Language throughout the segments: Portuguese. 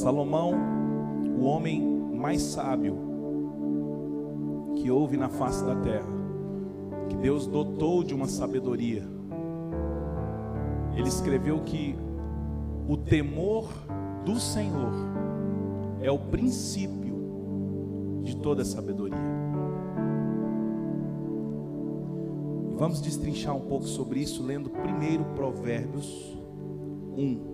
Salomão, o homem mais sábio que houve na face da terra, que Deus dotou de uma sabedoria, ele escreveu que o temor do Senhor é o princípio de toda sabedoria. Vamos destrinchar um pouco sobre isso lendo primeiro Provérbios 1.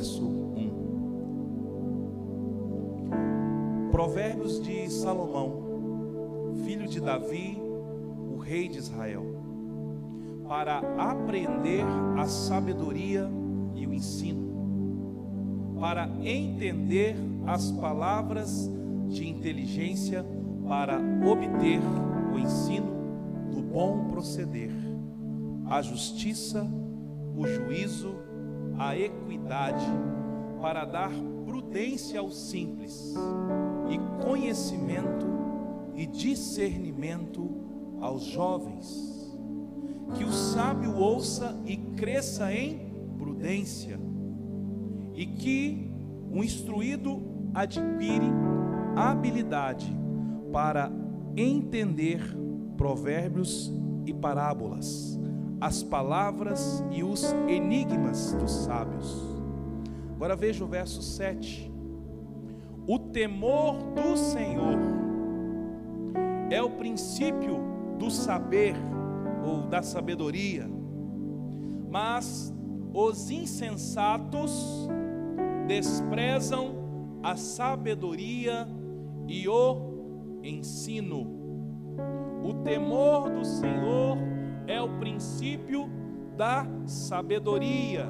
Verso 1. Provérbios de Salomão, filho de Davi, o rei de Israel, para aprender a sabedoria e o ensino, para entender as palavras de inteligência, para obter o ensino do bom proceder, a justiça, o juízo a equidade, para dar prudência aos simples, e conhecimento e discernimento aos jovens. Que o sábio ouça e cresça em prudência, e que o instruído adquire habilidade para entender provérbios e parábolas as palavras e os enigmas dos sábios. Agora veja o verso 7. O temor do Senhor é o princípio do saber ou da sabedoria, mas os insensatos desprezam a sabedoria e o ensino. O temor do Senhor é o princípio da sabedoria,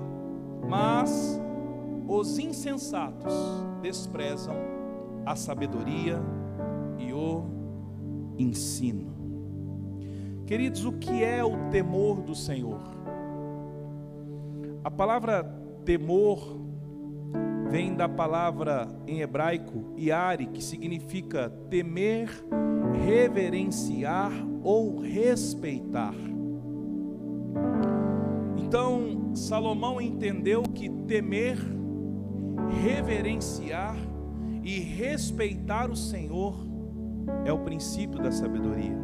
mas os insensatos desprezam a sabedoria e o ensino. Queridos, o que é o temor do Senhor? A palavra temor vem da palavra em hebraico iare, que significa temer, reverenciar ou respeitar. Então, Salomão entendeu que temer, reverenciar e respeitar o Senhor é o princípio da sabedoria.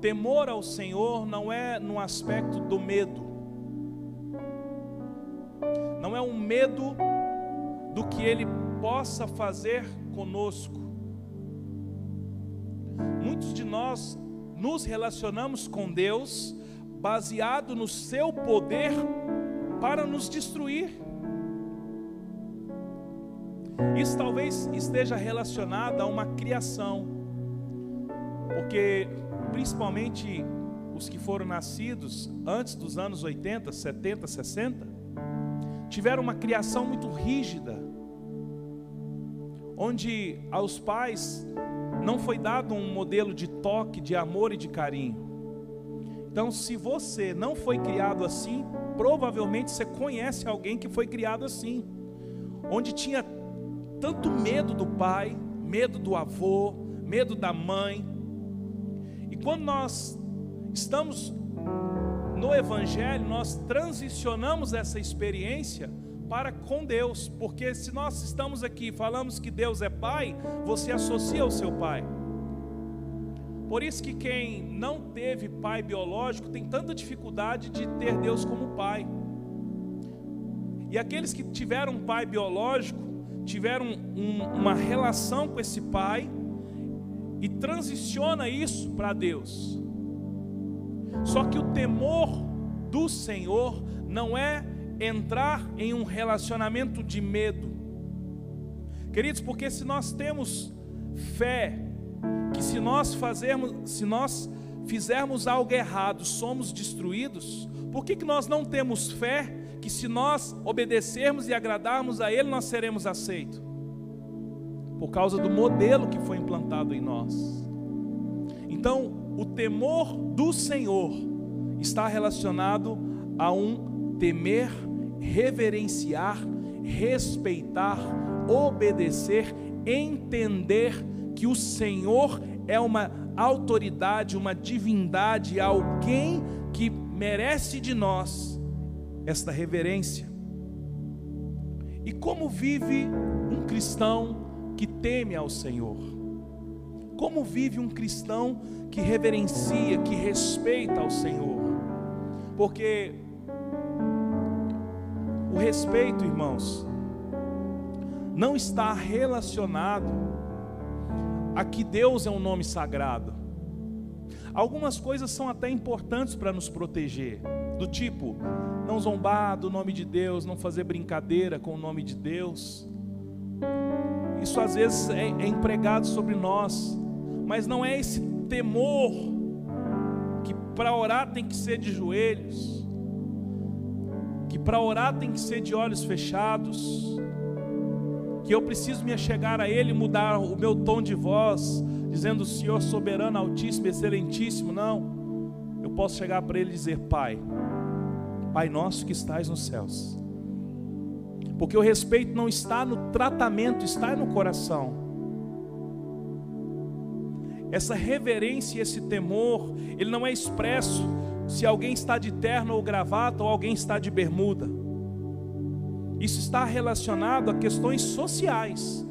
Temor ao Senhor não é no aspecto do medo, não é um medo do que Ele possa fazer conosco. Muitos de nós nos relacionamos com Deus baseado no seu poder para nos destruir. Isso talvez esteja relacionado a uma criação, porque principalmente os que foram nascidos antes dos anos 80, 70, 60, tiveram uma criação muito rígida, onde aos pais não foi dado um modelo de toque, de amor e de carinho. Então, se você não foi criado assim, provavelmente você conhece alguém que foi criado assim, onde tinha tanto medo do pai, medo do avô, medo da mãe. E quando nós estamos no Evangelho, nós transicionamos essa experiência para com Deus, porque se nós estamos aqui e falamos que Deus é Pai, você associa ao seu Pai. Por isso que quem não teve pai biológico tem tanta dificuldade de ter Deus como pai. E aqueles que tiveram um pai biológico, tiveram um, uma relação com esse pai e transiciona isso para Deus. Só que o temor do Senhor não é entrar em um relacionamento de medo. Queridos, porque se nós temos fé que se nós fazermos, se nós fizermos algo errado, somos destruídos, por que, que nós não temos fé que se nós obedecermos e agradarmos a Ele, nós seremos aceitos? Por causa do modelo que foi implantado em nós. Então, o temor do Senhor está relacionado a um temer, reverenciar, respeitar, obedecer, entender que o Senhor é uma autoridade, uma divindade, alguém que merece de nós esta reverência. E como vive um cristão que teme ao Senhor? Como vive um cristão que reverencia, que respeita ao Senhor? Porque o respeito, irmãos, não está relacionado a que Deus é um nome sagrado. Algumas coisas são até importantes para nos proteger, do tipo, não zombar do nome de Deus, não fazer brincadeira com o nome de Deus. Isso às vezes é, é empregado sobre nós, mas não é esse temor que para orar tem que ser de joelhos, que para orar tem que ser de olhos fechados, que eu preciso me achegar a Ele, mudar o meu tom de voz, dizendo Senhor soberano, altíssimo, excelentíssimo. Não, eu posso chegar para Ele e dizer: Pai, Pai nosso que estás nos céus. Porque o respeito não está no tratamento, está no coração. Essa reverência esse temor, ele não é expresso se alguém está de terno ou gravata ou alguém está de bermuda. Isso está relacionado a questões sociais,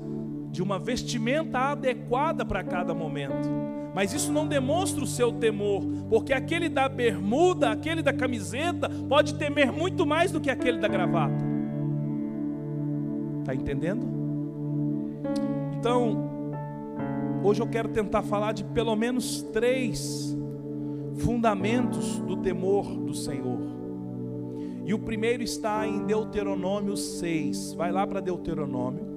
de uma vestimenta adequada para cada momento. Mas isso não demonstra o seu temor, porque aquele da bermuda, aquele da camiseta, pode temer muito mais do que aquele da gravata. Está entendendo? Então, hoje eu quero tentar falar de pelo menos três fundamentos do temor do Senhor. E o primeiro está em Deuteronômio 6. Vai lá para Deuteronômio.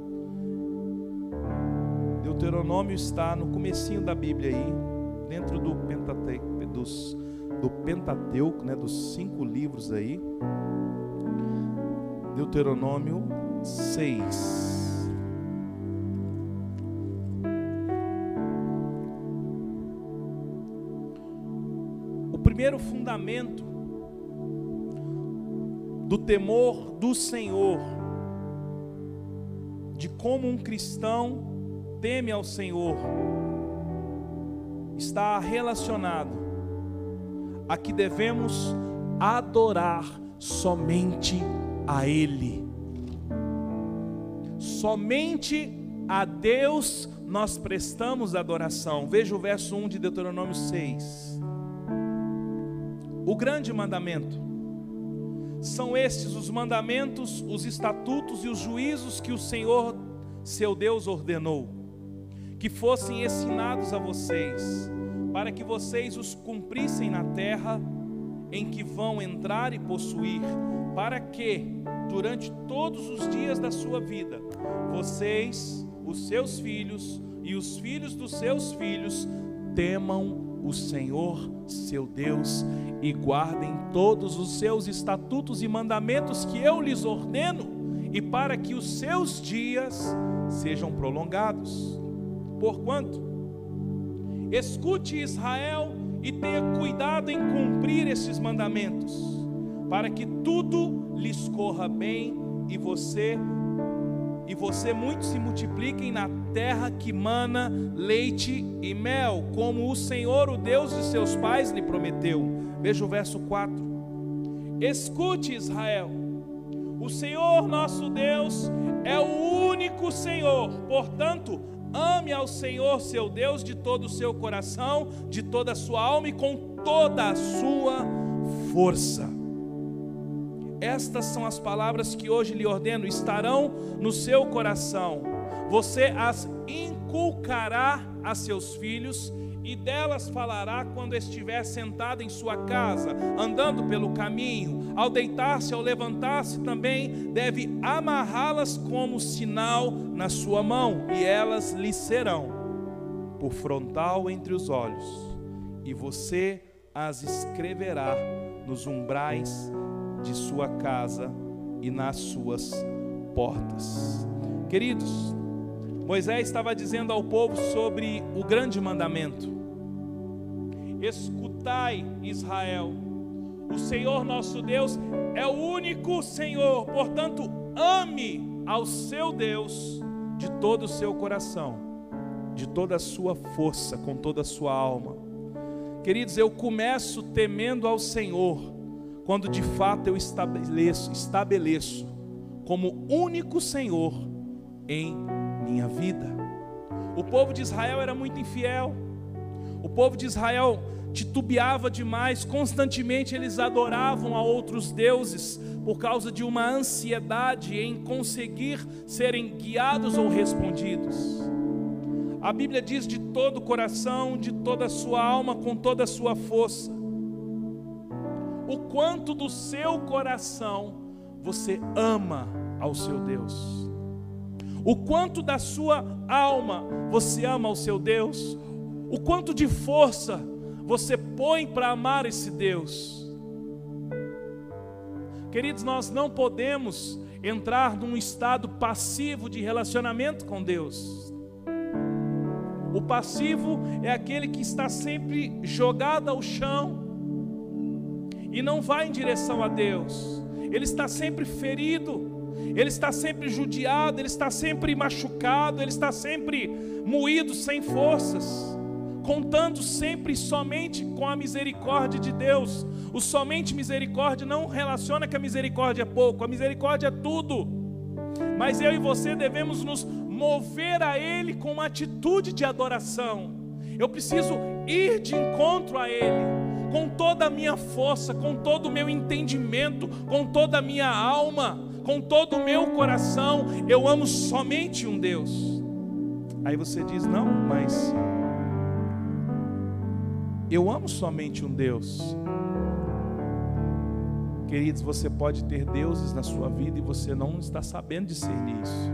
Deuteronômio está no comecinho da Bíblia aí, dentro do Pentateuco, dos, do Pentateuco, né, dos cinco livros aí. Deuteronômio 6. O primeiro fundamento do temor do Senhor, de como um cristão teme ao Senhor está relacionado a que devemos adorar somente a Ele. Somente a Deus nós prestamos adoração. Veja o verso 1 de Deuteronômio 6. O grande mandamento. São estes os mandamentos, os estatutos e os juízos que o Senhor, seu Deus, ordenou que fossem ensinados a vocês, para que vocês os cumprissem na terra em que vão entrar e possuir, para que, durante todos os dias da sua vida, vocês, os seus filhos e os filhos dos seus filhos temam o Senhor, seu Deus, e guardem todos os seus estatutos e mandamentos que eu lhes ordeno, e para que os seus dias sejam prolongados. Porquanto, escute Israel e tenha cuidado em cumprir esses mandamentos, para que tudo lhes corra bem e você e você muito se multipliquem na terra que mana leite e mel, como o Senhor, o Deus de seus pais, lhe prometeu. Veja o verso 4. Escute, Israel, o Senhor nosso Deus é o único Senhor, portanto, Ame ao Senhor seu Deus de todo o seu coração, de toda a sua alma e com toda a sua força. Estas são as palavras que hoje lhe ordeno, estarão no seu coração. Você as inculcará a seus filhos e delas falará quando estiver sentado em sua casa, andando pelo caminho, ao deitar-se, ao levantar-se, também deve amarrá-las como sinal na sua mão, e elas lhe serão por frontal entre os olhos, e você as escreverá nos umbrais de sua casa e nas suas portas. Queridos, Moisés estava dizendo ao povo sobre o grande mandamento: Escutai, Israel, O Senhor nosso Deus é o único Senhor, portanto, ame ao seu Deus de todo o seu coração, de toda a sua força, com toda a sua alma. Queridos, eu começo temendo ao Senhor quando de fato eu estabeleço, estabeleço como único Senhor em minha vida. O povo de Israel era muito infiel. O povo de Israel titubeava demais, constantemente eles adoravam a outros deuses por causa de uma ansiedade em conseguir serem guiados ou respondidos. A Bíblia diz de todo o coração, de toda a sua alma, com toda a sua força. O quanto do seu coração você ama ao seu Deus. O quanto da sua alma você ama ao seu Deus. O quanto de força você põe para amar esse Deus. Queridos, nós não podemos entrar num estado passivo de relacionamento com Deus. O passivo é aquele que está sempre jogado ao chão e não vai em direção a Deus. Ele está sempre ferido, ele está sempre judiado, ele está sempre machucado, ele está sempre moído sem forças contando sempre somente com a misericórdia de Deus. O somente misericórdia não relaciona que a misericórdia é pouco, a misericórdia é tudo. Mas eu e você devemos nos mover a Ele com uma atitude de adoração. Eu preciso ir de encontro a Ele, com toda a minha força, com todo o meu entendimento, com toda a minha alma, com todo o meu coração. Eu amo somente um Deus. Aí você diz: não, mas eu amo somente um Deus. Queridos, você pode ter deuses na sua vida e você não está sabendo discernir isso.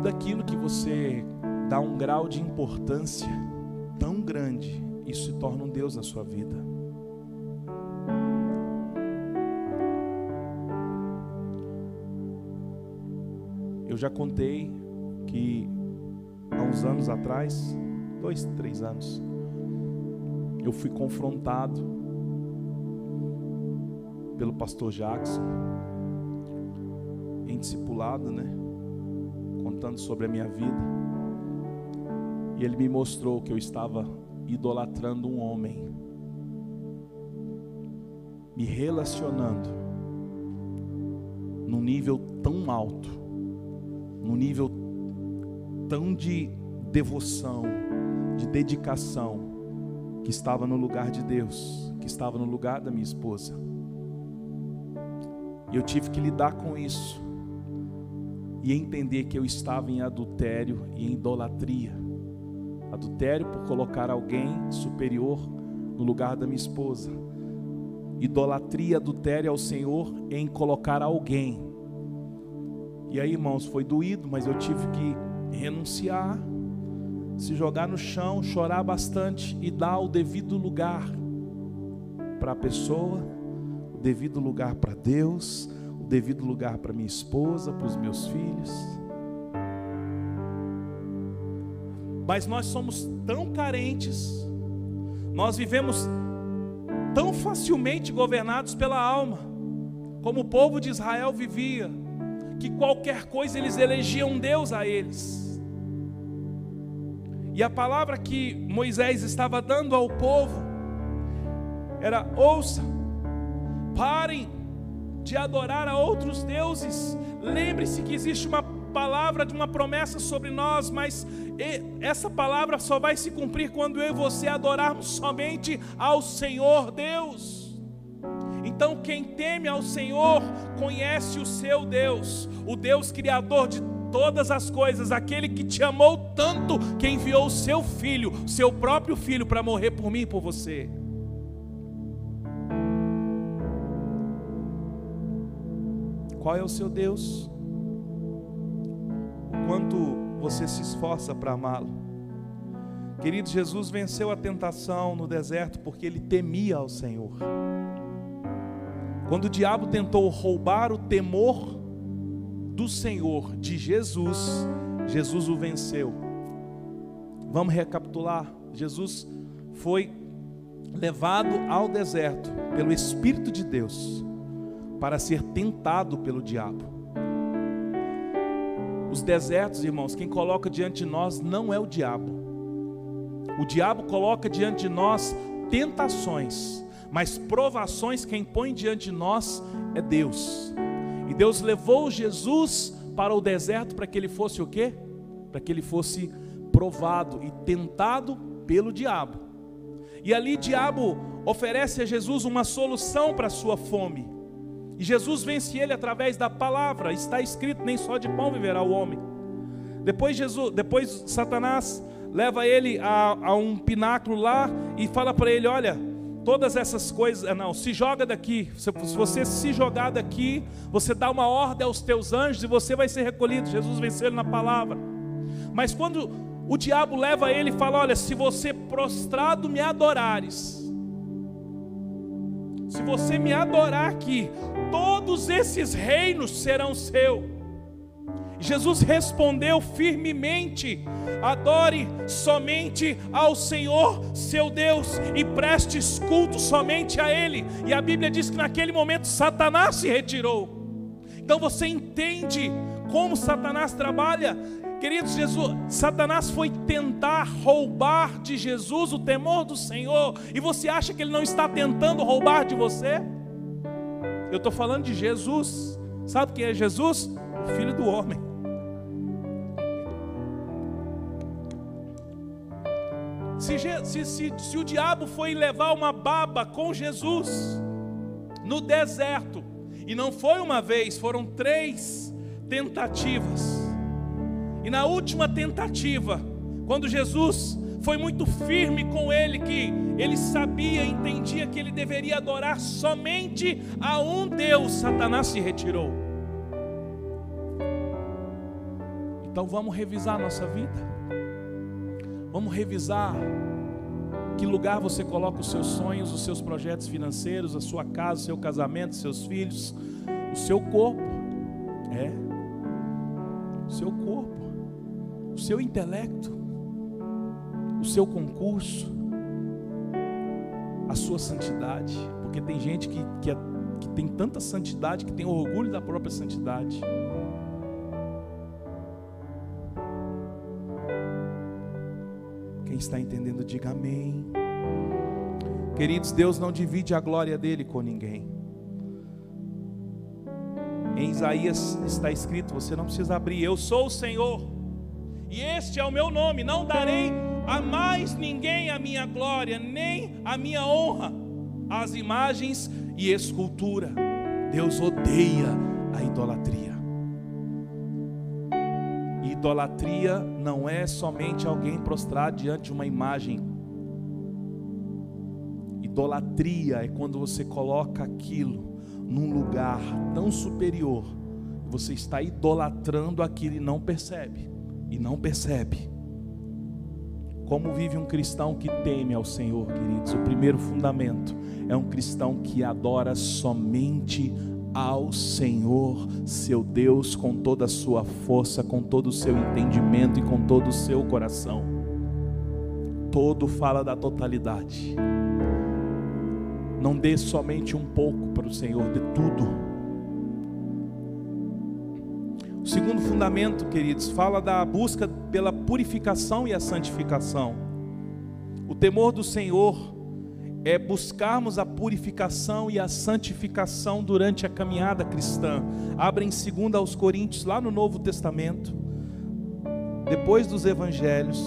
Tudo aquilo que você dá um grau de importância tão grande, isso se torna um Deus na sua vida. Eu já contei que há uns anos atrás, dois, três anos, eu fui confrontado pelo pastor Jackson, em discipulado, né? Contando sobre a minha vida. E ele me mostrou que eu estava idolatrando um homem, me relacionando num nível tão alto, num nível tão de devoção, de dedicação, que estava no lugar de Deus, que estava no lugar da minha esposa. E eu tive que lidar com isso e entender que eu estava em adultério e em idolatria. Adultério por colocar alguém superior no lugar da minha esposa. Idolatria, adultério ao Senhor em colocar alguém. E aí, irmãos, foi doído, mas eu tive que renunciar, se jogar no chão, chorar bastante e dar o devido lugar para a pessoa, o devido lugar para Deus, devido lugar para minha esposa, para os meus filhos. Mas nós somos tão carentes, nós vivemos tão facilmente governados pela alma, como o povo de Israel vivia que qualquer coisa eles elegiam Deus a eles. E a palavra que Moisés estava dando ao povo era: ouça, parem de adorar a outros deuses. Lembre-se que existe uma palavra de uma promessa sobre nós, mas essa palavra só vai se cumprir quando eu e você adorarmos somente ao Senhor Deus. Então, quem teme ao Senhor conhece o seu Deus, o Deus Criador de todas as coisas, aquele que te amou tanto, que enviou o seu filho, seu próprio filho, para morrer por mim e por você. Qual é o seu Deus? O quanto você se esforça para amá-lo? Querido, Jesus venceu a tentação no deserto porque ele temia ao Senhor. Quando o diabo tentou roubar o temor do Senhor de Jesus, Jesus o venceu. Vamos recapitular. Jesus foi levado ao deserto pelo Espírito de Deus para ser tentado pelo diabo. Os desertos, irmãos, quem coloca diante de nós não é o diabo. O diabo coloca diante de nós tentações, mas provações quem põe diante de nós é Deus. E Deus levou Jesus para o deserto para que ele fosse o quê? Para que ele fosse provado e tentado pelo diabo. E ali diabo oferece a Jesus uma solução para a sua fome. E Jesus vence ele através da palavra. Está escrito: nem só de pão viverá o homem. Depois Jesus, depois Satanás leva ele a, a um pináculo lá e fala para ele: olha, todas essas coisas, ah, não, se joga daqui. Se, se você se jogar daqui, você dá uma ordem aos teus anjos e você vai ser recolhido. Jesus venceu ele na palavra. Mas quando o diabo leva ele e fala: Olha, se você prostrado me adorares, se você me adorar aqui, todos esses reinos serão seus. Jesus respondeu firmemente: adore somente ao Senhor, seu Deus, e preste culto somente a Ele. E a Bíblia diz que naquele momento Satanás se retirou. Então você entende como Satanás trabalha? Queridos, Jesus, Satanás foi tentar roubar de Jesus o temor do Senhor, e você acha que ele não está tentando roubar de você? Eu estou falando de Jesus. Sabe quem é Jesus? O Filho do Homem. Se, se, se, se o diabo foi levar uma baba com Jesus no deserto, e não foi uma vez, foram três tentativas. E na última tentativa, quando Jesus foi muito firme com ele, que ele sabia, entendia que ele deveria adorar somente a um Deus, Satanás se retirou. Então vamos revisar nossa vida. Vamos revisar que lugar você coloca os seus sonhos, os seus projetos financeiros, a sua casa, o seu casamento, seus filhos, o seu corpo. É. O seu corpo, seu intelecto, o seu concurso, a sua santidade. Porque tem gente que, que, é, que tem tanta santidade que tem orgulho da própria santidade. está entendendo, diga amém. Queridos, Deus não divide a glória dele com ninguém. Em Isaías está escrito, você não precisa abrir, eu sou o Senhor, e este é o meu nome, não darei a mais ninguém a minha glória, nem a minha honra, as imagens e escultura. Deus odeia a idolatria. Idolatria não é somente alguém prostrar diante de uma imagem. Idolatria é quando você coloca aquilo num lugar tão superior, você está idolatrando aquilo e não percebe. E não percebe. Como vive um cristão que teme ao Senhor, queridos? O primeiro fundamento é um cristão que adora somente ao Senhor, seu Deus, com toda a sua força, com todo o seu entendimento e com todo o seu coração. Todo fala da totalidade. Não dê somente um pouco para o Senhor, dê tudo. Fundamento, queridos, fala da busca pela purificação e a santificação. O temor do Senhor é buscarmos a purificação e a santificação durante a caminhada cristã. Abrem em 2 aos Coríntios, lá no Novo Testamento, depois dos Evangelhos,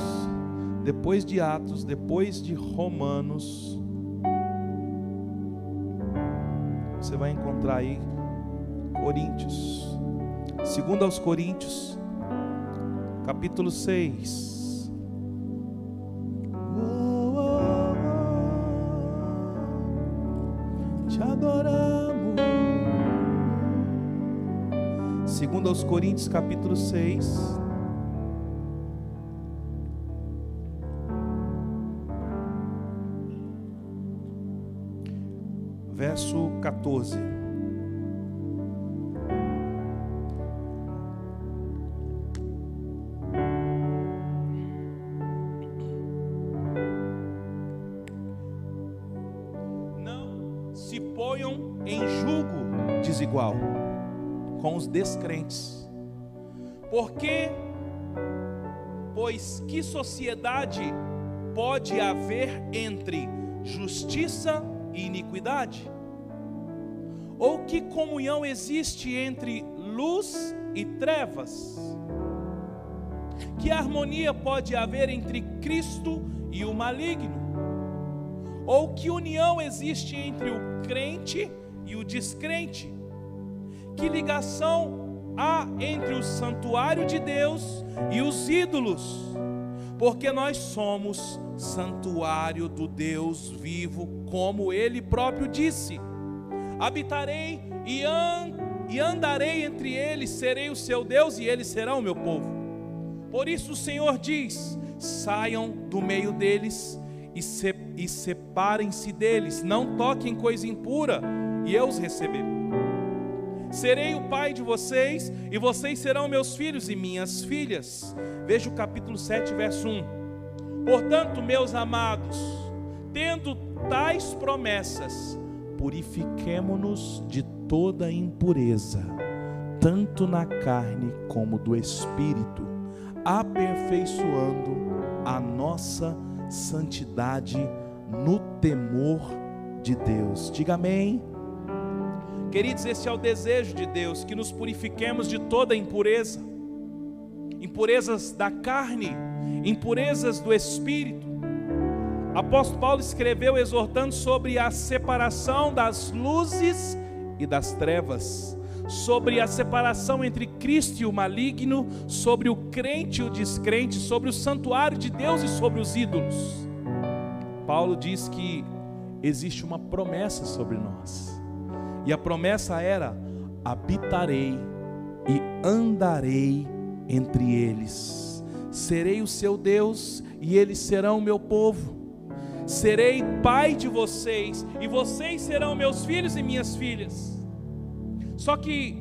depois de Atos, depois de Romanos. Você vai encontrar aí Coríntios. 2 aos Coríntios, capítulo 6. Segundo aos Coríntios capítulo 6. Verso 14. Porque, pois que sociedade pode haver entre justiça e iniquidade? Ou que comunhão existe entre luz e trevas? Que harmonia pode haver entre Cristo e o maligno? Ou que união existe entre o crente e o descrente? Que ligação há entre o santuário de Deus e os ídolos? Porque nós somos santuário do Deus vivo, como ele próprio disse: habitarei e, an e andarei entre eles, serei o seu Deus e eles serão o meu povo. Por isso o Senhor diz: saiam do meio deles e, e separem-se deles, não toquem coisa impura, e eu os receberei. Serei o pai de vocês, e vocês serão meus filhos e minhas filhas. Veja o capítulo 7, verso 1. Portanto, meus amados, tendo tais promessas, purifiquemo-nos de toda impureza, tanto na carne como do espírito, aperfeiçoando a nossa santidade no temor de Deus. Diga amém. Queridos, esse é o desejo de Deus, que nos purifiquemos de toda impureza, impurezas da carne, impurezas do espírito. Apóstolo Paulo escreveu exortando sobre a separação das luzes e das trevas, sobre a separação entre Cristo e o maligno, sobre o crente e o descrente, sobre o santuário de Deus e sobre os ídolos. Paulo diz que existe uma promessa sobre nós. E a promessa era: habitarei e andarei entre eles. Serei o seu Deus e eles serão o meu povo. Serei pai de vocês e vocês serão meus filhos e minhas filhas. Só que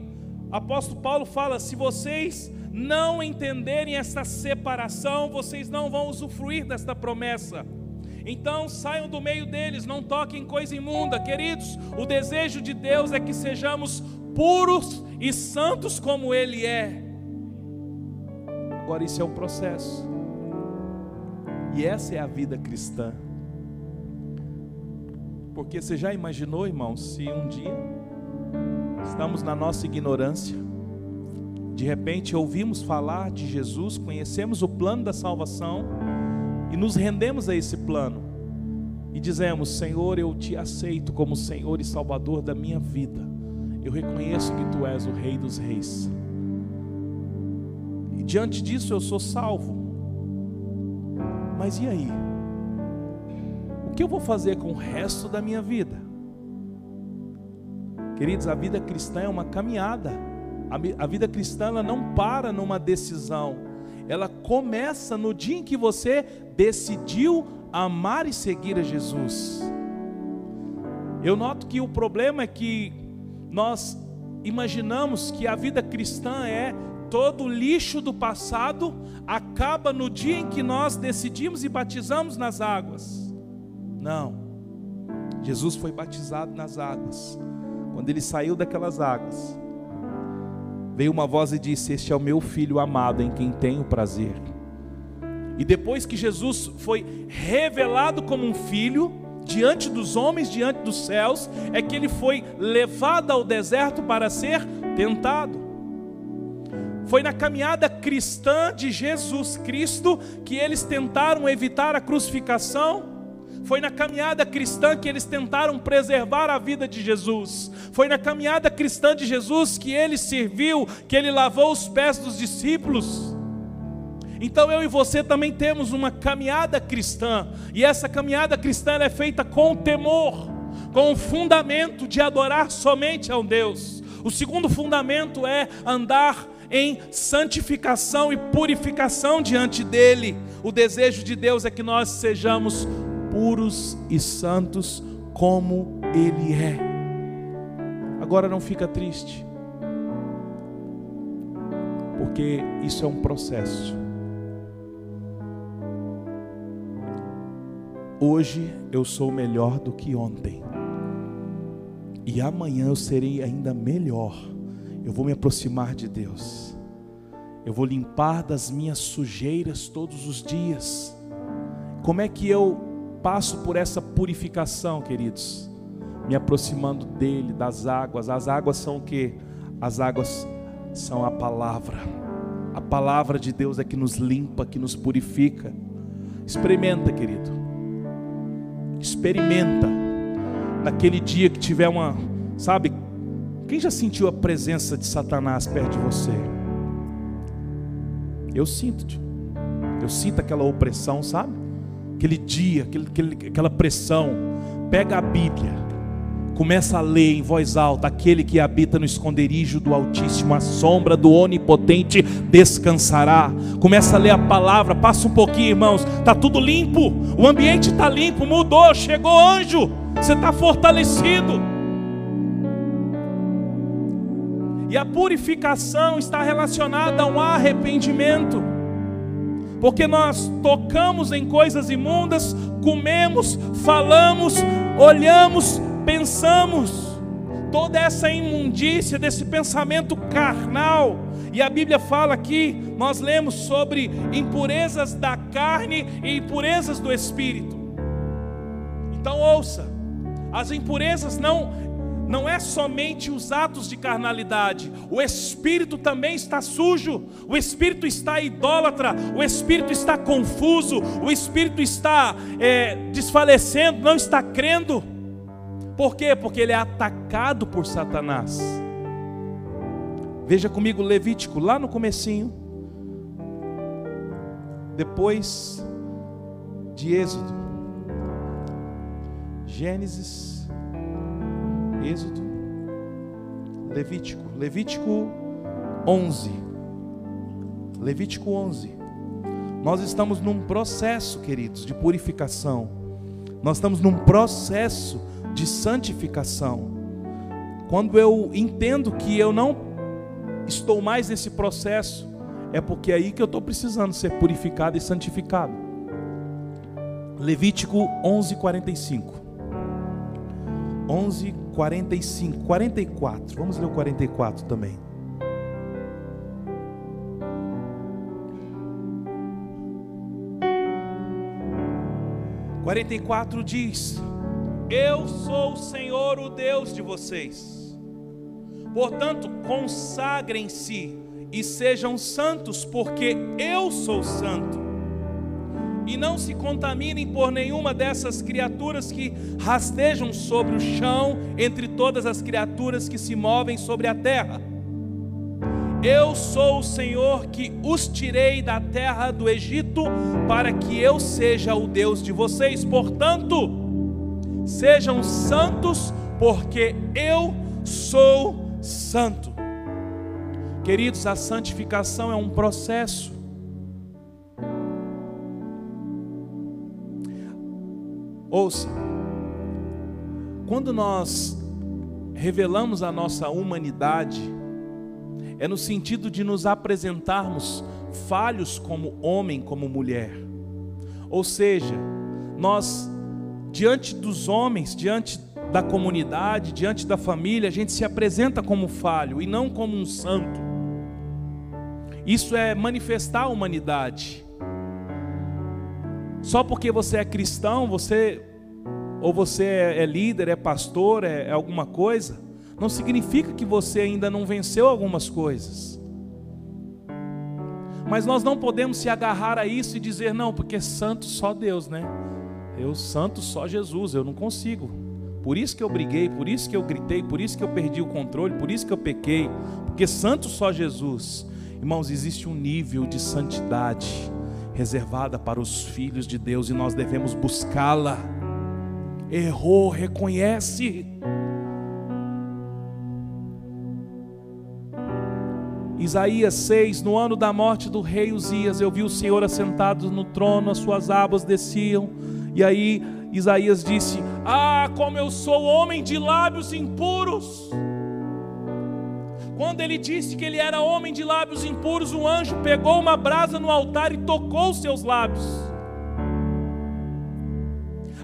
apóstolo Paulo fala: se vocês não entenderem essa separação, vocês não vão usufruir desta promessa. Então saiam do meio deles, não toquem coisa imunda, queridos. O desejo de Deus é que sejamos puros e santos como Ele é. Agora, isso é um processo, e essa é a vida cristã. Porque você já imaginou, irmão, se um dia estamos na nossa ignorância, de repente ouvimos falar de Jesus, conhecemos o plano da salvação, e nos rendemos a esse plano e dizemos: Senhor, eu te aceito como Senhor e Salvador da minha vida. Eu reconheço que tu és o Rei dos Reis. E diante disso eu sou salvo. Mas e aí? O que eu vou fazer com o resto da minha vida? Queridos, a vida cristã é uma caminhada. A vida cristã ela não para numa decisão ela começa no dia em que você decidiu amar e seguir a Jesus. Eu noto que o problema é que nós imaginamos que a vida cristã é todo o lixo do passado acaba no dia em que nós decidimos e batizamos nas águas. Não. Jesus foi batizado nas águas. Quando ele saiu daquelas águas, veio uma voz e disse: Este é o meu filho amado em quem tenho prazer. E depois que Jesus foi revelado como um filho, diante dos homens, diante dos céus, é que ele foi levado ao deserto para ser tentado. Foi na caminhada cristã de Jesus Cristo que eles tentaram evitar a crucificação, foi na caminhada cristã que eles tentaram preservar a vida de Jesus. Foi na caminhada cristã de Jesus que ele serviu, que ele lavou os pés dos discípulos. Então eu e você também temos uma caminhada cristã, e essa caminhada cristã é feita com temor, com o fundamento de adorar somente a um Deus. O segundo fundamento é andar em santificação e purificação diante dele. O desejo de Deus é que nós sejamos puros e santos como Ele é. Agora não fica triste, porque isso é um processo. Hoje eu sou melhor do que ontem. E amanhã eu serei ainda melhor. Eu vou me aproximar de Deus. Eu vou limpar das minhas sujeiras todos os dias. Como é que eu passo por essa purificação, queridos? Me aproximando dele, das águas. As águas são o que? As águas são a palavra. A palavra de Deus é que nos limpa, que nos purifica. Experimenta, querido. Experimenta. Naquele dia que tiver uma, sabe? Quem já sentiu a presença de Satanás perto de você? Eu sinto. Eu sinto aquela opressão, sabe? Aquele dia, aquele, aquele, aquela pressão. Pega a Bíblia Começa a ler em voz alta: aquele que habita no esconderijo do Altíssimo, a sombra do Onipotente descansará. Começa a ler a palavra, passa um pouquinho, irmãos. Está tudo limpo, o ambiente está limpo, mudou, chegou anjo, você está fortalecido. E a purificação está relacionada a um arrependimento. Porque nós tocamos em coisas imundas, comemos, falamos, olhamos, pensamos, toda essa imundícia desse pensamento carnal, e a Bíblia fala aqui, nós lemos sobre impurezas da carne e impurezas do espírito. Então ouça, as impurezas não não é somente os atos de carnalidade, o espírito também está sujo, o espírito está idólatra, o espírito está confuso, o espírito está é, desfalecendo, não está crendo. Por quê? Porque ele é atacado por Satanás. Veja comigo Levítico, lá no comecinho. Depois de Êxodo. Gênesis, Êxodo, Levítico, Levítico 11. Levítico 11. Nós estamos num processo, queridos, de purificação. Nós estamos num processo de santificação. Quando eu entendo que eu não estou mais nesse processo, é porque é aí que eu estou precisando ser purificado e santificado. Levítico 11:45. 11:45, 44. Vamos ler o 44 também. Quarenta e quatro diz: eu sou o Senhor, o Deus de vocês. Portanto, consagrem-se e sejam santos, porque eu sou santo. E não se contaminem por nenhuma dessas criaturas que rastejam sobre o chão, entre todas as criaturas que se movem sobre a terra. Eu sou o Senhor que os tirei da terra do Egito, para que eu seja o Deus de vocês. Portanto, Sejam santos, porque eu sou santo. Queridos, a santificação é um processo. Ouça, quando nós revelamos a nossa humanidade, é no sentido de nos apresentarmos falhos como homem, como mulher. Ou seja, nós diante dos homens, diante da comunidade, diante da família, a gente se apresenta como falho e não como um santo. Isso é manifestar a humanidade. Só porque você é cristão, você ou você é, é líder, é pastor, é, é alguma coisa, não significa que você ainda não venceu algumas coisas. Mas nós não podemos se agarrar a isso e dizer não, porque santo só Deus, né? Eu santo só Jesus, eu não consigo. Por isso que eu briguei, por isso que eu gritei, por isso que eu perdi o controle, por isso que eu pequei, porque santo só Jesus. Irmãos, existe um nível de santidade reservada para os filhos de Deus e nós devemos buscá-la. Errou, reconhece. Isaías 6, no ano da morte do rei Uzias, eu vi o Senhor assentado no trono, as suas abas desciam e aí Isaías disse: Ah, como eu sou homem de lábios impuros. Quando ele disse que ele era homem de lábios impuros, o anjo pegou uma brasa no altar e tocou seus lábios.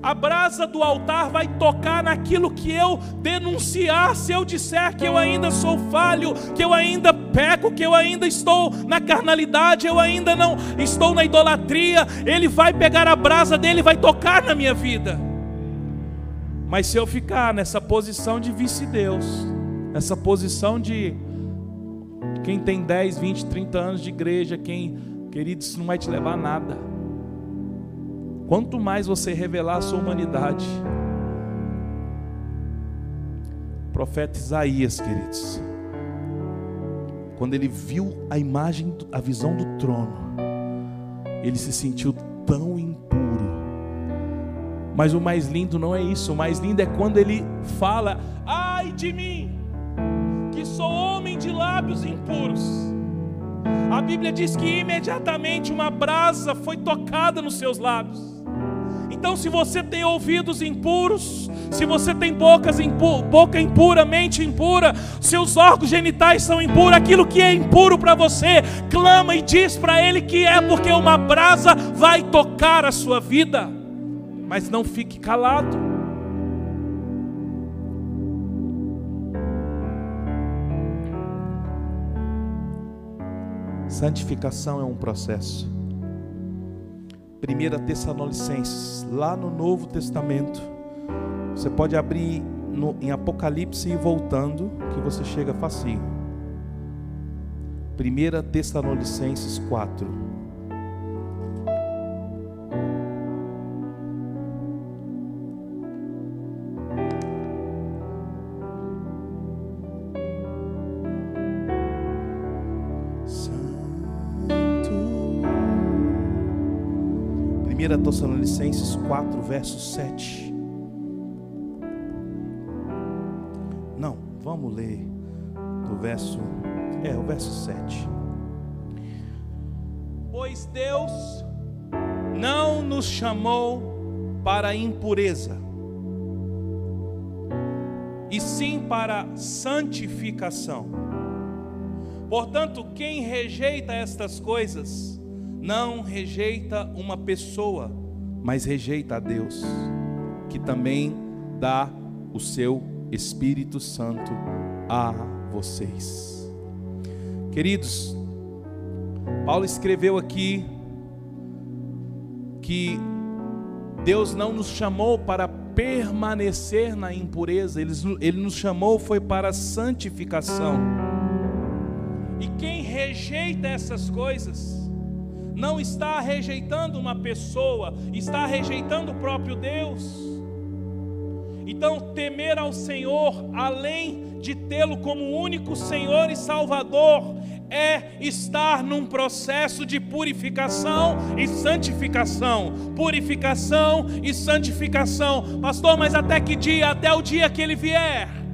A brasa do altar vai tocar naquilo que eu denunciar. Se eu disser que eu ainda sou falho, que eu ainda peco, que eu ainda estou na carnalidade, eu ainda não estou na idolatria, ele vai pegar a brasa dele e vai tocar na minha vida. Mas se eu ficar nessa posição de vice-deus, nessa posição de quem tem 10, 20, 30 anos de igreja, quem, querido, isso não vai te levar a nada. Quanto mais você revelar a sua humanidade, o profeta Isaías, queridos, quando ele viu a imagem, a visão do trono, ele se sentiu tão impuro. Mas o mais lindo não é isso, o mais lindo é quando ele fala: Ai de mim, sou homem de lábios impuros. A Bíblia diz que imediatamente uma brasa foi tocada nos seus lábios. Então, se você tem ouvidos impuros, se você tem bocas impu boca impura, mente impura, seus órgãos genitais são impuros, aquilo que é impuro para você, clama e diz para Ele que é, porque uma brasa vai tocar a sua vida. Mas não fique calado. Santificação é um processo. 1 Tessalonicenses, lá no Novo Testamento. Você pode abrir no, em Apocalipse e voltando, que você chega facinho. 1 Tessalonicenses 4. Tessalonicenses 4, verso 7. Não, vamos ler do verso, é, o verso 7. Pois Deus não nos chamou para impureza, e sim para santificação. Portanto, quem rejeita estas coisas, não rejeita uma pessoa, mas rejeita a Deus, que também dá o seu Espírito Santo a vocês. Queridos, Paulo escreveu aqui que Deus não nos chamou para permanecer na impureza, ele, ele nos chamou foi para a santificação. E quem rejeita essas coisas, não está rejeitando uma pessoa, está rejeitando o próprio Deus. Então, temer ao Senhor, além de tê-lo como único Senhor e Salvador, é estar num processo de purificação e santificação. Purificação e santificação. Pastor, mas até que dia? Até o dia que ele vier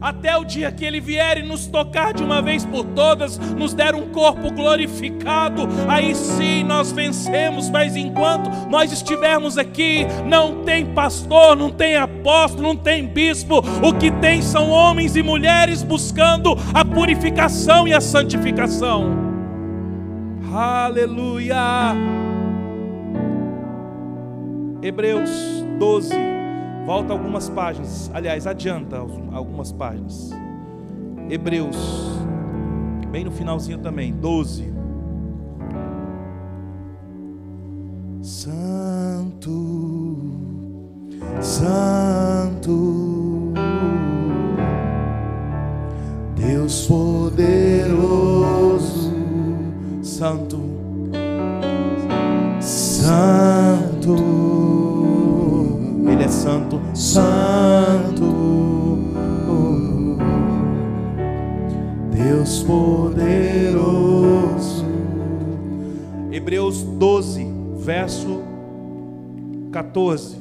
até o dia que Ele vier e nos tocar de uma vez por todas, nos der um corpo glorificado, aí sim nós vencemos, mas enquanto nós estivermos aqui, não tem pastor, não tem apóstolo, não tem bispo, o que tem são homens e mulheres buscando a purificação e a santificação. Aleluia! Hebreus 12 Volta algumas páginas. Aliás, adianta algumas páginas. Hebreus, bem no finalzinho também, 12. Santo, Santo, Deus poderoso, Santo, Santo santo, santo. Deus poderoso. Hebreus 12, verso 14.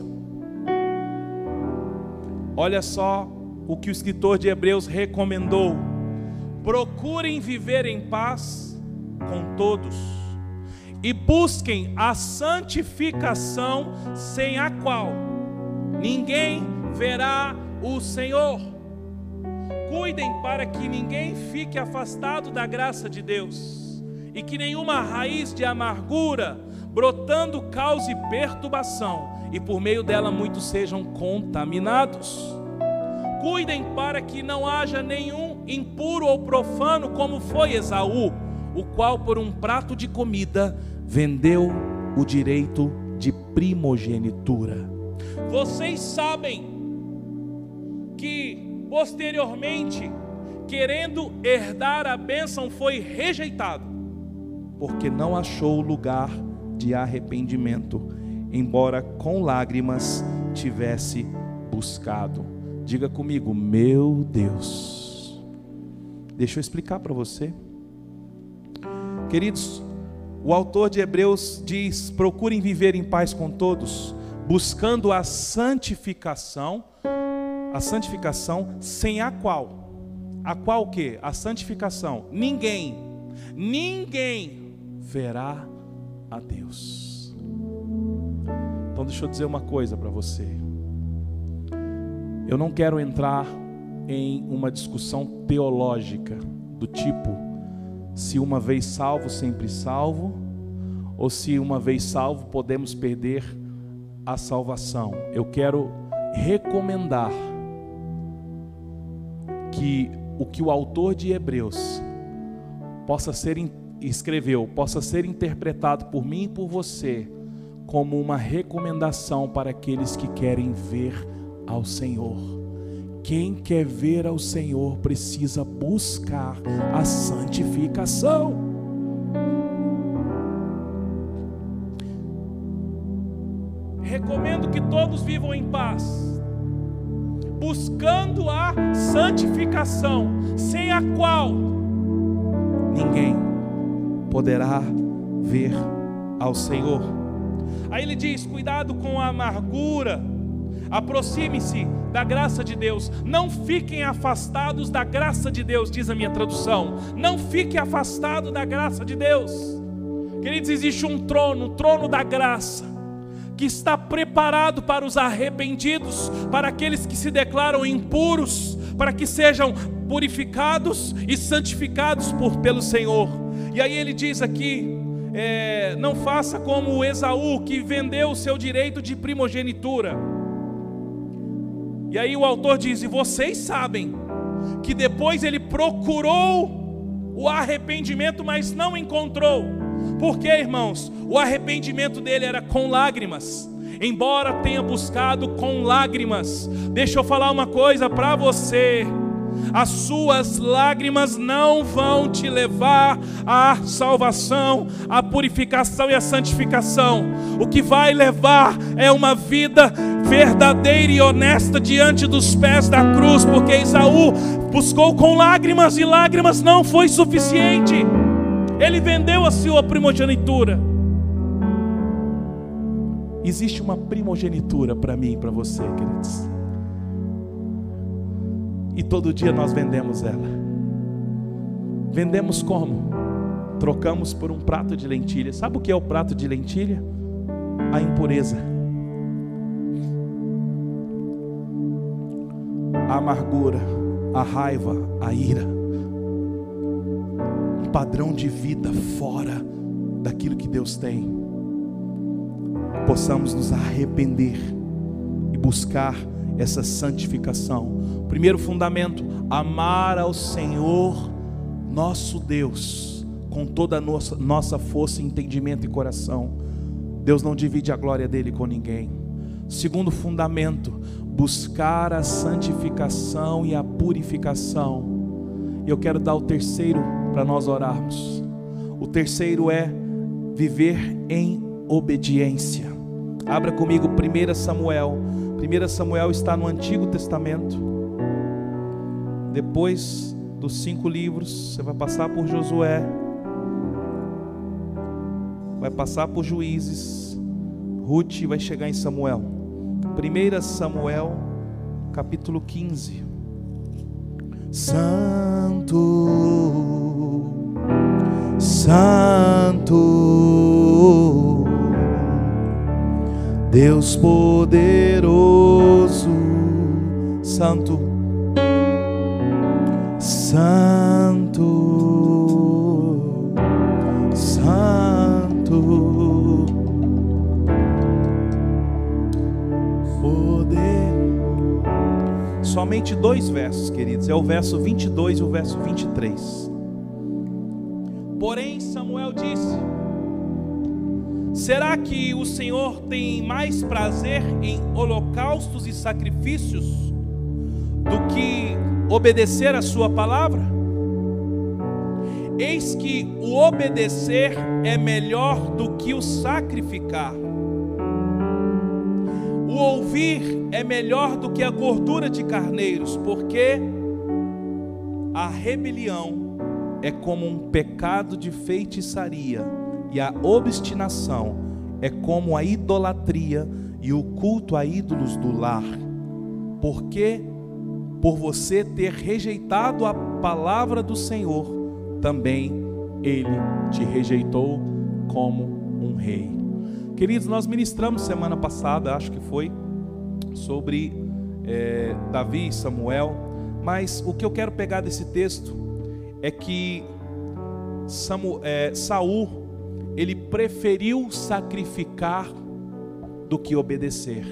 Olha só o que o escritor de Hebreus recomendou: procurem viver em paz com todos e busquem a santificação, sem a qual ninguém verá o Senhor. Cuidem para que ninguém fique afastado da graça de Deus e que nenhuma raiz de amargura brotando cause perturbação, e por meio dela muitos sejam contaminados. Cuidem para que não haja nenhum impuro ou profano, como foi Esaú, o qual por um prato de comida vendeu o direito de primogenitura. Vocês sabem que posteriormente, querendo herdar a bênção, foi rejeitado, porque não achou lugar de arrependimento, embora com lágrimas tivesse buscado. Diga comigo, meu Deus. Deixa eu explicar para você. Queridos, o autor de Hebreus diz: procurem viver em paz com todos, buscando a santificação, a santificação sem a qual, a qual o que? A santificação. Ninguém, ninguém verá a Deus. Então deixa eu dizer uma coisa para você. Eu não quero entrar em uma discussão teológica do tipo se uma vez salvo, sempre salvo, ou se uma vez salvo podemos perder a salvação. Eu quero recomendar que o que o autor de Hebreus possa ser escreveu, possa ser interpretado por mim e por você como uma recomendação para aqueles que querem ver ao Senhor. Quem quer ver ao Senhor precisa buscar a santificação. Recomendo que todos vivam em paz, buscando a santificação, sem a qual ninguém poderá ver ao Senhor. Aí ele diz: cuidado com a amargura Aproxime-se da graça de Deus. Não fiquem afastados da graça de Deus, diz a minha tradução. Não fique afastado da graça de Deus. Queridos, existe um trono, o trono da graça, que está preparado para os arrependidos, para aqueles que se declaram impuros, para que sejam purificados e santificados por, pelo Senhor. E aí ele diz aqui: é, não faça como Esaú, que vendeu o seu direito de primogenitura. E aí o autor diz: E vocês sabem que depois ele procurou o arrependimento, mas não encontrou. Por quê, irmãos? O arrependimento dele era com lágrimas. Embora tenha buscado com lágrimas, deixa eu falar uma coisa para você as suas lágrimas não vão te levar à salvação, à purificação e à santificação. O que vai levar é uma vida verdadeira e honesta diante dos pés da cruz, porque Esaú buscou com lágrimas e lágrimas não foi suficiente. Ele vendeu a sua primogenitura. Existe uma primogenitura para mim e para você, queridos e todo dia nós vendemos ela. Vendemos como? Trocamos por um prato de lentilha. Sabe o que é o prato de lentilha? A impureza. A amargura, a raiva, a ira. Padrão de vida fora daquilo que Deus tem. Possamos nos arrepender e buscar essa santificação. Primeiro fundamento: amar ao Senhor, nosso Deus, com toda a nossa, nossa força, entendimento e coração. Deus não divide a glória dele com ninguém. Segundo fundamento: buscar a santificação e a purificação. Eu quero dar o terceiro para nós orarmos. O terceiro é viver em obediência. Abra comigo 1 Samuel 1 Samuel está no Antigo Testamento. Depois dos cinco livros, você vai passar por Josué, vai passar por Juízes, Ruth vai chegar em Samuel. 1 Samuel, capítulo 15. Santo, Santo Deus poderoso, Santo, Santo. Somente dois versos, queridos, é o verso 22 e o verso 23. Porém, Samuel disse: Será que o Senhor tem mais prazer em holocaustos e sacrifícios do que obedecer a Sua palavra? Eis que o obedecer é melhor do que o sacrificar. O ouvir é melhor do que a gordura de carneiros, porque a rebelião é como um pecado de feitiçaria, e a obstinação é como a idolatria e o culto a ídolos do lar. Porque por você ter rejeitado a palavra do Senhor, também ele te rejeitou como um rei. Queridos, nós ministramos semana passada, acho que foi, sobre é, Davi e Samuel, mas o que eu quero pegar desse texto é que Samu, é, Saul ele preferiu sacrificar do que obedecer.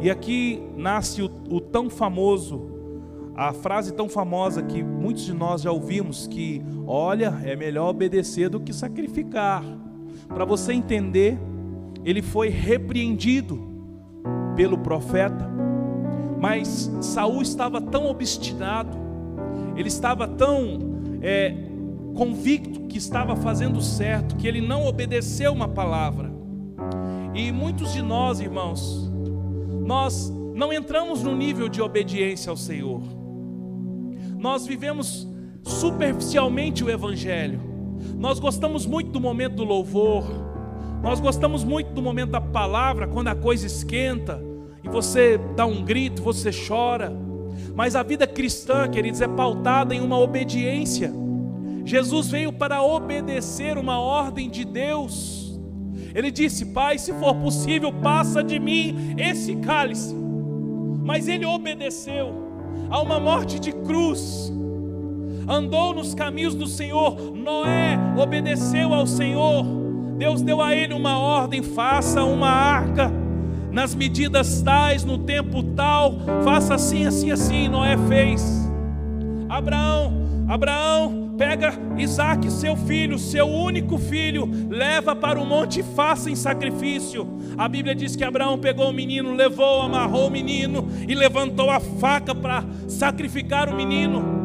E aqui nasce o, o tão famoso, a frase tão famosa que muitos de nós já ouvimos que, olha, é melhor obedecer do que sacrificar. Para você entender, ele foi repreendido pelo profeta, mas Saul estava tão obstinado ele estava tão é, convicto que estava fazendo certo, que ele não obedeceu uma palavra. E muitos de nós, irmãos, nós não entramos no nível de obediência ao Senhor. Nós vivemos superficialmente o Evangelho. Nós gostamos muito do momento do louvor. Nós gostamos muito do momento da palavra, quando a coisa esquenta você dá um grito, você chora. Mas a vida cristã, queridos, é pautada em uma obediência. Jesus veio para obedecer uma ordem de Deus. Ele disse: Pai, se for possível, passa de mim esse cálice. Mas ele obedeceu a uma morte de cruz. Andou nos caminhos do Senhor. Noé obedeceu ao Senhor. Deus deu a ele uma ordem: faça uma arca nas medidas tais, no tempo tal, faça assim, assim, assim. Noé fez. Abraão, Abraão, pega Isaac, seu filho, seu único filho, leva para o monte e faça em sacrifício. A Bíblia diz que Abraão pegou o menino, levou, amarrou o menino e levantou a faca para sacrificar o menino.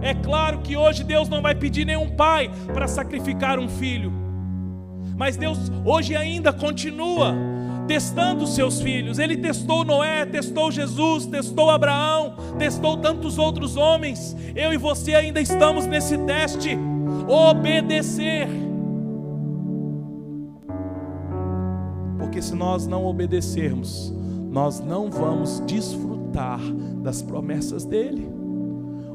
É claro que hoje Deus não vai pedir nenhum pai para sacrificar um filho, mas Deus hoje ainda continua testando seus filhos. Ele testou Noé, testou Jesus, testou Abraão, testou tantos outros homens. Eu e você ainda estamos nesse teste. Obedecer. Porque se nós não obedecermos, nós não vamos desfrutar das promessas dele.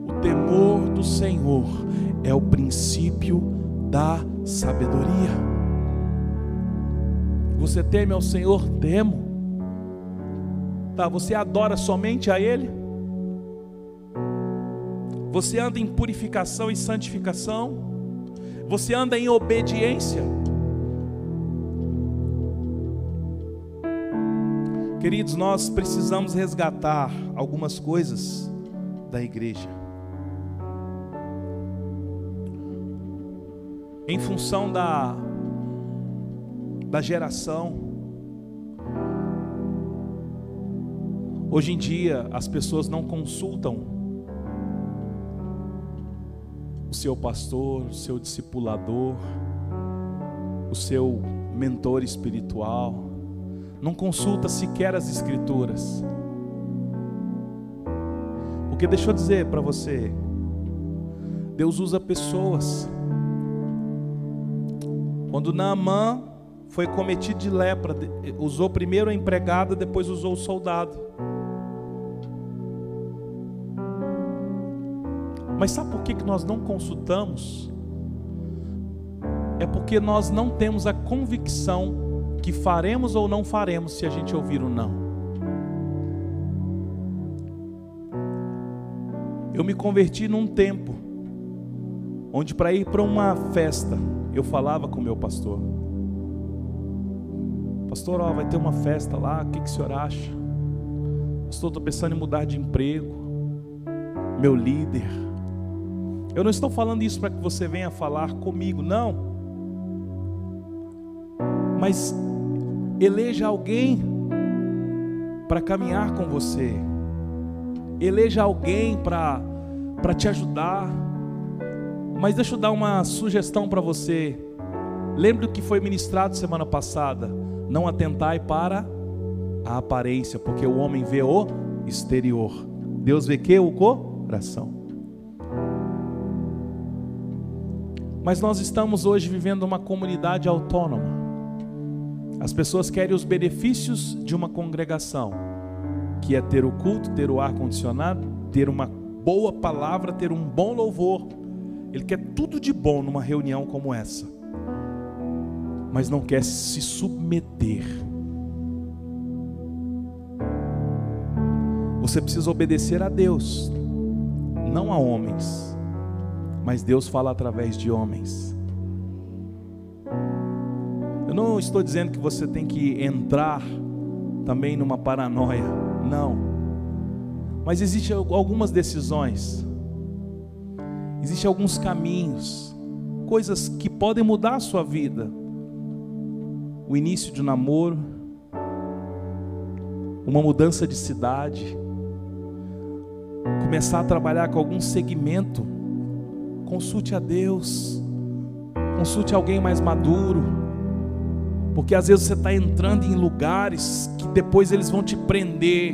O temor do Senhor é o princípio da sabedoria. Você teme ao Senhor? Temo. Tá, você adora somente a Ele? Você anda em purificação e santificação? Você anda em obediência? Queridos, nós precisamos resgatar algumas coisas da igreja. Em função da da geração. Hoje em dia, as pessoas não consultam o seu pastor, o seu discipulador, o seu mentor espiritual, não consulta sequer as escrituras. Porque deixa eu dizer para você, Deus usa pessoas. Quando Naamã foi cometido de lepra, usou primeiro a empregada, depois usou o soldado. Mas sabe por que, nós não consultamos? É porque nós não temos a convicção que faremos ou não faremos se a gente ouvir o não. Eu me converti num tempo onde para ir para uma festa eu falava com meu pastor. Pastor, ó, vai ter uma festa lá, o que, que o senhor acha? Estou pensando em mudar de emprego. Meu líder. Eu não estou falando isso para que você venha falar comigo, não. Mas eleja alguém para caminhar com você. Eleja alguém para para te ajudar. Mas deixa eu dar uma sugestão para você. Lembre do que foi ministrado semana passada. Não atentai para a aparência, porque o homem vê o exterior. Deus vê que o coração. Mas nós estamos hoje vivendo uma comunidade autônoma. As pessoas querem os benefícios de uma congregação, que é ter o culto, ter o ar condicionado, ter uma boa palavra, ter um bom louvor. Ele quer tudo de bom numa reunião como essa, mas não quer se submeter. Você precisa obedecer a Deus, não a homens, mas Deus fala através de homens. Eu não estou dizendo que você tem que entrar também numa paranoia, não. Mas existem algumas decisões, existem alguns caminhos, coisas que podem mudar a sua vida. O início de um namoro, uma mudança de cidade, começar a trabalhar com algum segmento, consulte a Deus, consulte alguém mais maduro, porque às vezes você está entrando em lugares que depois eles vão te prender,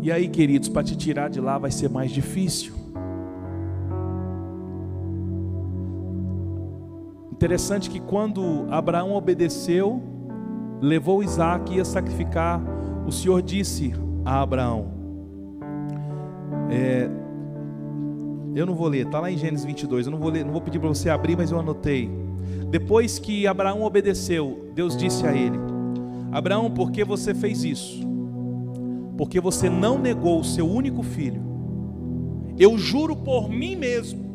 e aí, queridos, para te tirar de lá vai ser mais difícil. Interessante que quando Abraão obedeceu, levou Isaac e ia sacrificar, o Senhor disse a Abraão: é, Eu não vou ler, está lá em Gênesis 22, eu não vou ler, não vou pedir para você abrir, mas eu anotei. Depois que Abraão obedeceu, Deus disse a ele: Abraão, por que você fez isso? porque você não negou o seu único filho. Eu juro por mim mesmo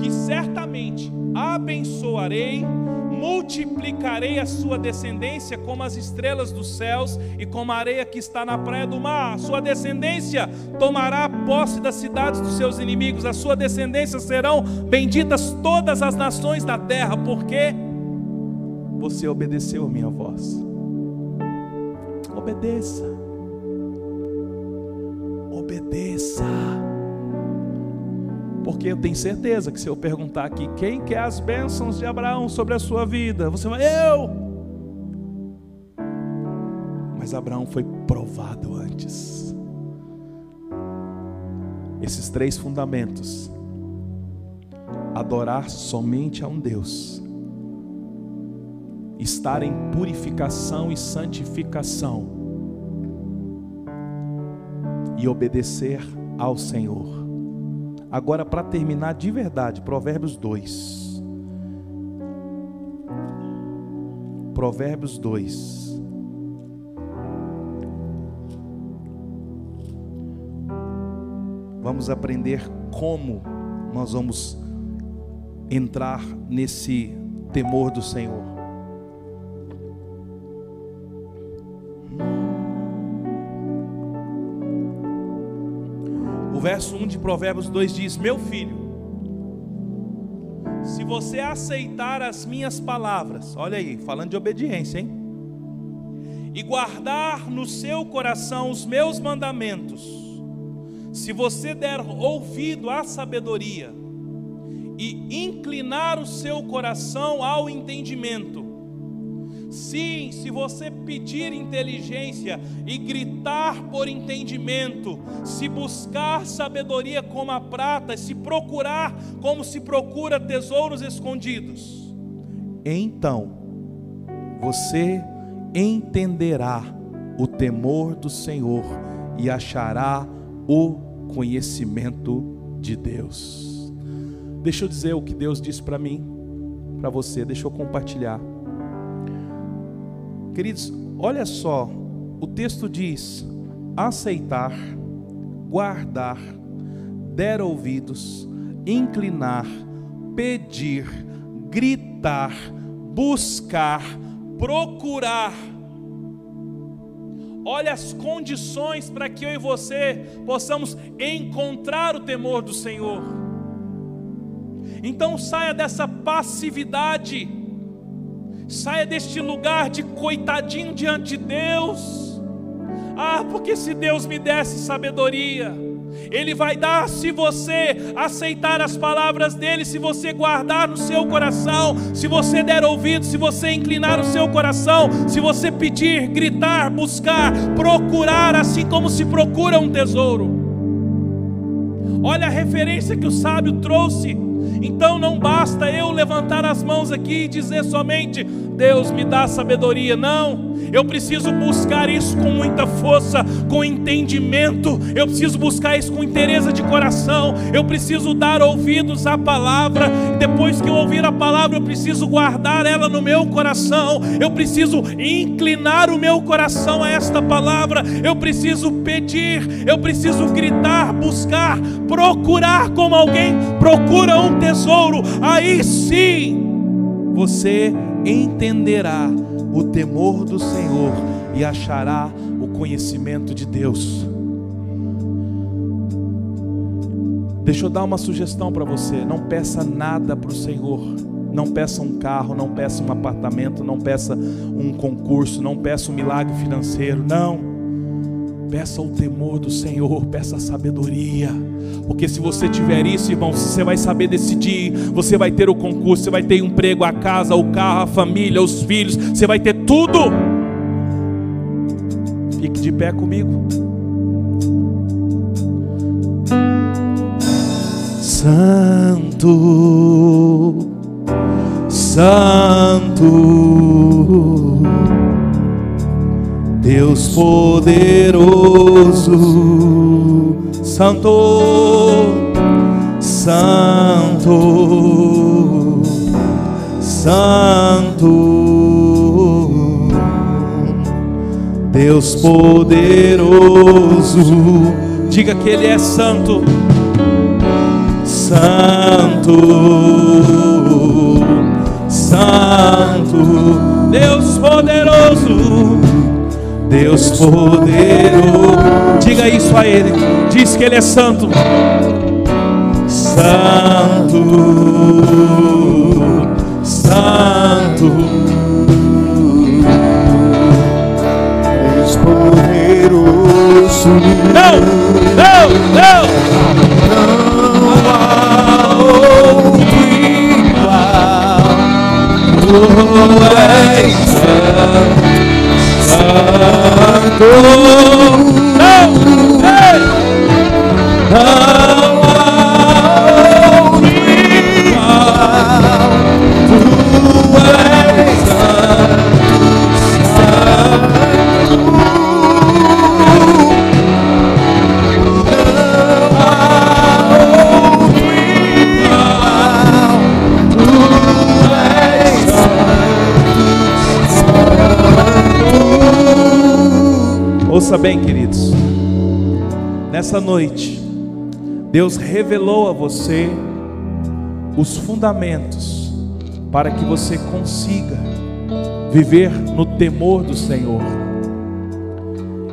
que certamente abençoarei, multiplicarei a sua descendência como as estrelas dos céus e como a areia que está na praia do mar. A sua descendência tomará posse das cidades dos seus inimigos, a sua descendência serão benditas todas as nações da terra, porque você obedeceu a minha voz. Obedeça obedeça. Porque eu tenho certeza que se eu perguntar aqui quem quer as bênçãos de Abraão sobre a sua vida, você vai, eu. Mas Abraão foi provado antes. Esses três fundamentos: adorar somente a um Deus, estar em purificação e santificação e obedecer ao Senhor. Agora, para terminar de verdade, Provérbios 2. Provérbios 2. Vamos aprender como nós vamos entrar nesse temor do Senhor. Verso 1 de Provérbios 2 diz: Meu filho, se você aceitar as minhas palavras, olha aí, falando de obediência, hein? E guardar no seu coração os meus mandamentos, se você der ouvido à sabedoria e inclinar o seu coração ao entendimento, Sim, se você pedir inteligência e gritar por entendimento, se buscar sabedoria como a prata, se procurar como se procura tesouros escondidos, então você entenderá o temor do Senhor e achará o conhecimento de Deus. Deixa eu dizer o que Deus disse para mim, para você, deixa eu compartilhar. Queridos, olha só, o texto diz: aceitar, guardar, der ouvidos, inclinar, pedir, gritar, buscar, procurar. olha as condições para que eu e você possamos encontrar o temor do Senhor. Então saia dessa passividade, saia deste lugar de coitadinho diante de Deus. Ah, porque se Deus me desse sabedoria, ele vai dar se você aceitar as palavras dele, se você guardar no seu coração, se você der ouvido, se você inclinar o seu coração, se você pedir, gritar, buscar, procurar, assim como se procura um tesouro. Olha a referência que o sábio trouxe. Então não basta eu levantar as mãos aqui e dizer somente: Deus me dá sabedoria. Não. Eu preciso buscar isso com muita força, com entendimento. Eu preciso buscar isso com interesse de coração. Eu preciso dar ouvidos à palavra. Depois que eu ouvir a palavra, eu preciso guardar ela no meu coração. Eu preciso inclinar o meu coração a esta palavra. Eu preciso pedir, eu preciso gritar, buscar, procurar como alguém procura um tesouro. Aí sim você entenderá o temor do Senhor e achará o conhecimento de Deus. Deixa eu dar uma sugestão para você: não peça nada para o Senhor. Não peça um carro, não peça um apartamento, não peça um concurso, não peça um milagre financeiro. Não. Peça o temor do Senhor, peça a sabedoria. Porque se você tiver isso, irmão, você vai saber decidir, você vai ter o concurso, você vai ter emprego, a casa, o carro, a família, os filhos, você vai ter tudo. Fique de pé comigo. Santo, Santo, Deus poderoso Santo, Santo, Santo, Deus poderoso, diga que Ele é santo, Santo, Santo, Deus poderoso. Deus poderoso. Diga isso a Ele. Diz que Ele é santo. Santo, Santo. Deus poderoso. Não, não, não. Não há outro igual. Tu és santo. Santo, não, Bem, queridos. Nessa noite, Deus revelou a você os fundamentos para que você consiga viver no temor do Senhor.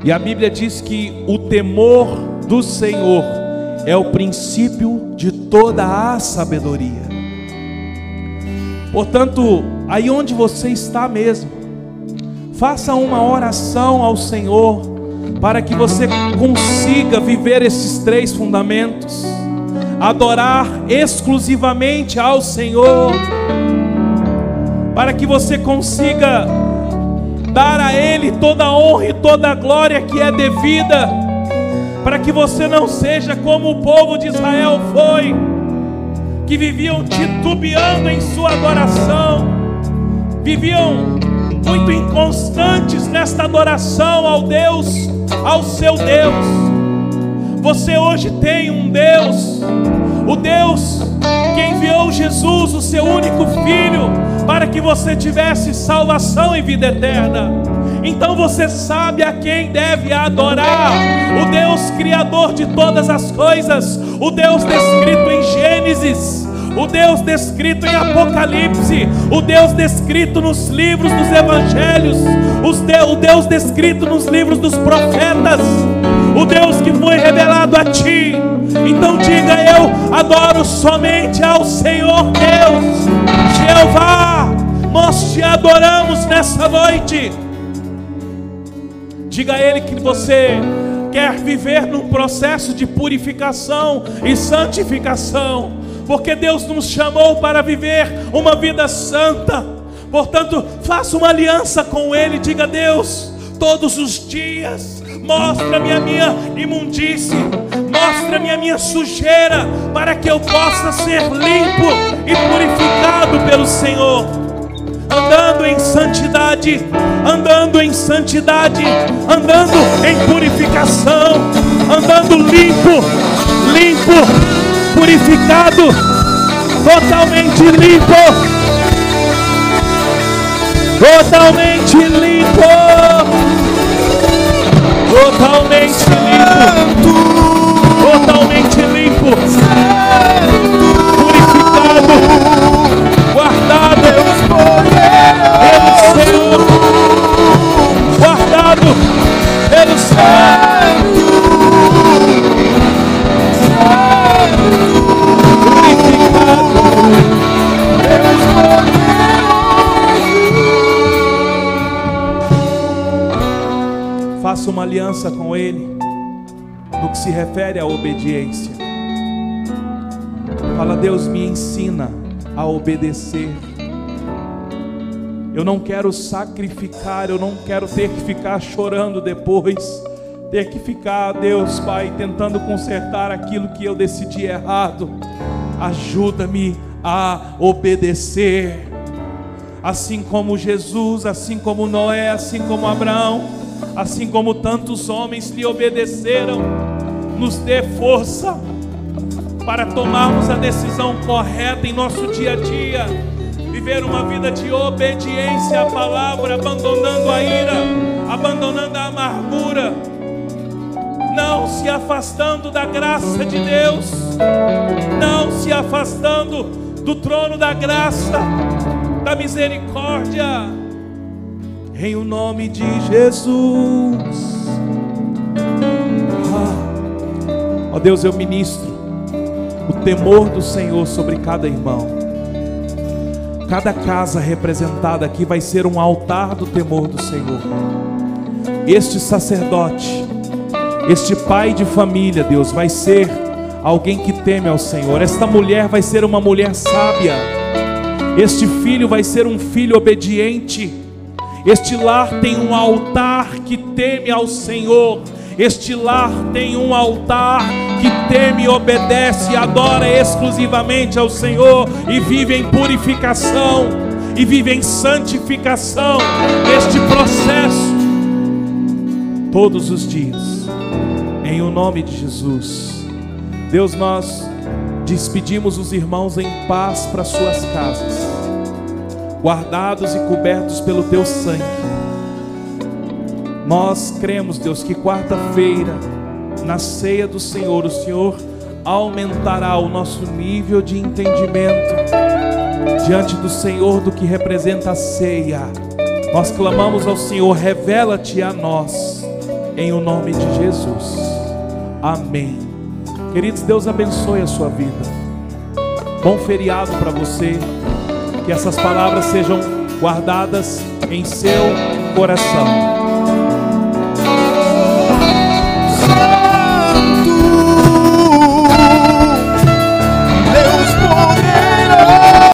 E a Bíblia diz que o temor do Senhor é o princípio de toda a sabedoria. Portanto, aí onde você está mesmo, faça uma oração ao Senhor para que você consiga viver esses três fundamentos: adorar exclusivamente ao Senhor, para que você consiga dar a Ele toda a honra e toda a glória que é devida, para que você não seja como o povo de Israel foi, que viviam titubeando em sua adoração, viviam muito inconstantes nesta adoração ao Deus, ao seu Deus. Você hoje tem um Deus, o Deus que enviou Jesus, o seu único filho, para que você tivesse salvação e vida eterna. Então você sabe a quem deve adorar: o Deus Criador de todas as coisas, o Deus descrito em Gênesis o Deus descrito em Apocalipse, o Deus descrito nos livros dos Evangelhos, o Deus descrito nos livros dos profetas, o Deus que foi revelado a ti. Então diga: Eu adoro somente ao Senhor Deus, Jeová. Nós te adoramos nessa noite. Diga a Ele que você quer viver num processo de purificação e santificação, porque Deus nos chamou para viver uma vida santa. Portanto, faça uma aliança com Ele, diga a Deus, todos os dias, mostra-me a minha imundície, mostra-me a minha sujeira, para que eu possa ser limpo e purificado pelo Senhor andando em santidade, andando em santidade, andando em purificação, andando limpo, limpo, purificado, totalmente limpo, totalmente limpo, totalmente limpo, totalmente aliança com Ele no que se refere à obediência. Fala, Deus, me ensina a obedecer. Eu não quero sacrificar, eu não quero ter que ficar chorando depois, ter que ficar, Deus Pai, tentando consertar aquilo que eu decidi errado. Ajuda-me a obedecer. Assim como Jesus, assim como Noé, assim como Abraão, assim como tantos homens lhe obedeceram, nos dê força para tomarmos a decisão correta em nosso dia a dia. Viver uma vida de obediência à palavra, abandonando a ira, abandonando a amargura, não se afastando da graça de Deus, não se afastando do trono da graça, da misericórdia, em o nome de Jesus. Ah, ó Deus, eu ministro o temor do Senhor sobre cada irmão. Cada casa representada aqui vai ser um altar do temor do Senhor. Este sacerdote, este pai de família, Deus, vai ser alguém que teme ao Senhor. Esta mulher vai ser uma mulher sábia. Este filho vai ser um filho obediente. Este lar tem um altar que teme ao Senhor. Este lar tem um altar que teme, obedece adora exclusivamente ao Senhor e vive em purificação e vive em santificação neste processo todos os dias. Em o nome de Jesus. Deus, nós despedimos os irmãos em paz para suas casas, guardados e cobertos pelo teu sangue. Nós cremos, Deus, que quarta-feira, na ceia do Senhor, o Senhor aumentará o nosso nível de entendimento diante do Senhor do que representa a ceia. Nós clamamos ao Senhor, revela-te a nós, em o nome de Jesus. Amém. Queridos, Deus abençoe a sua vida. Bom feriado para você. Que essas palavras sejam guardadas em seu coração.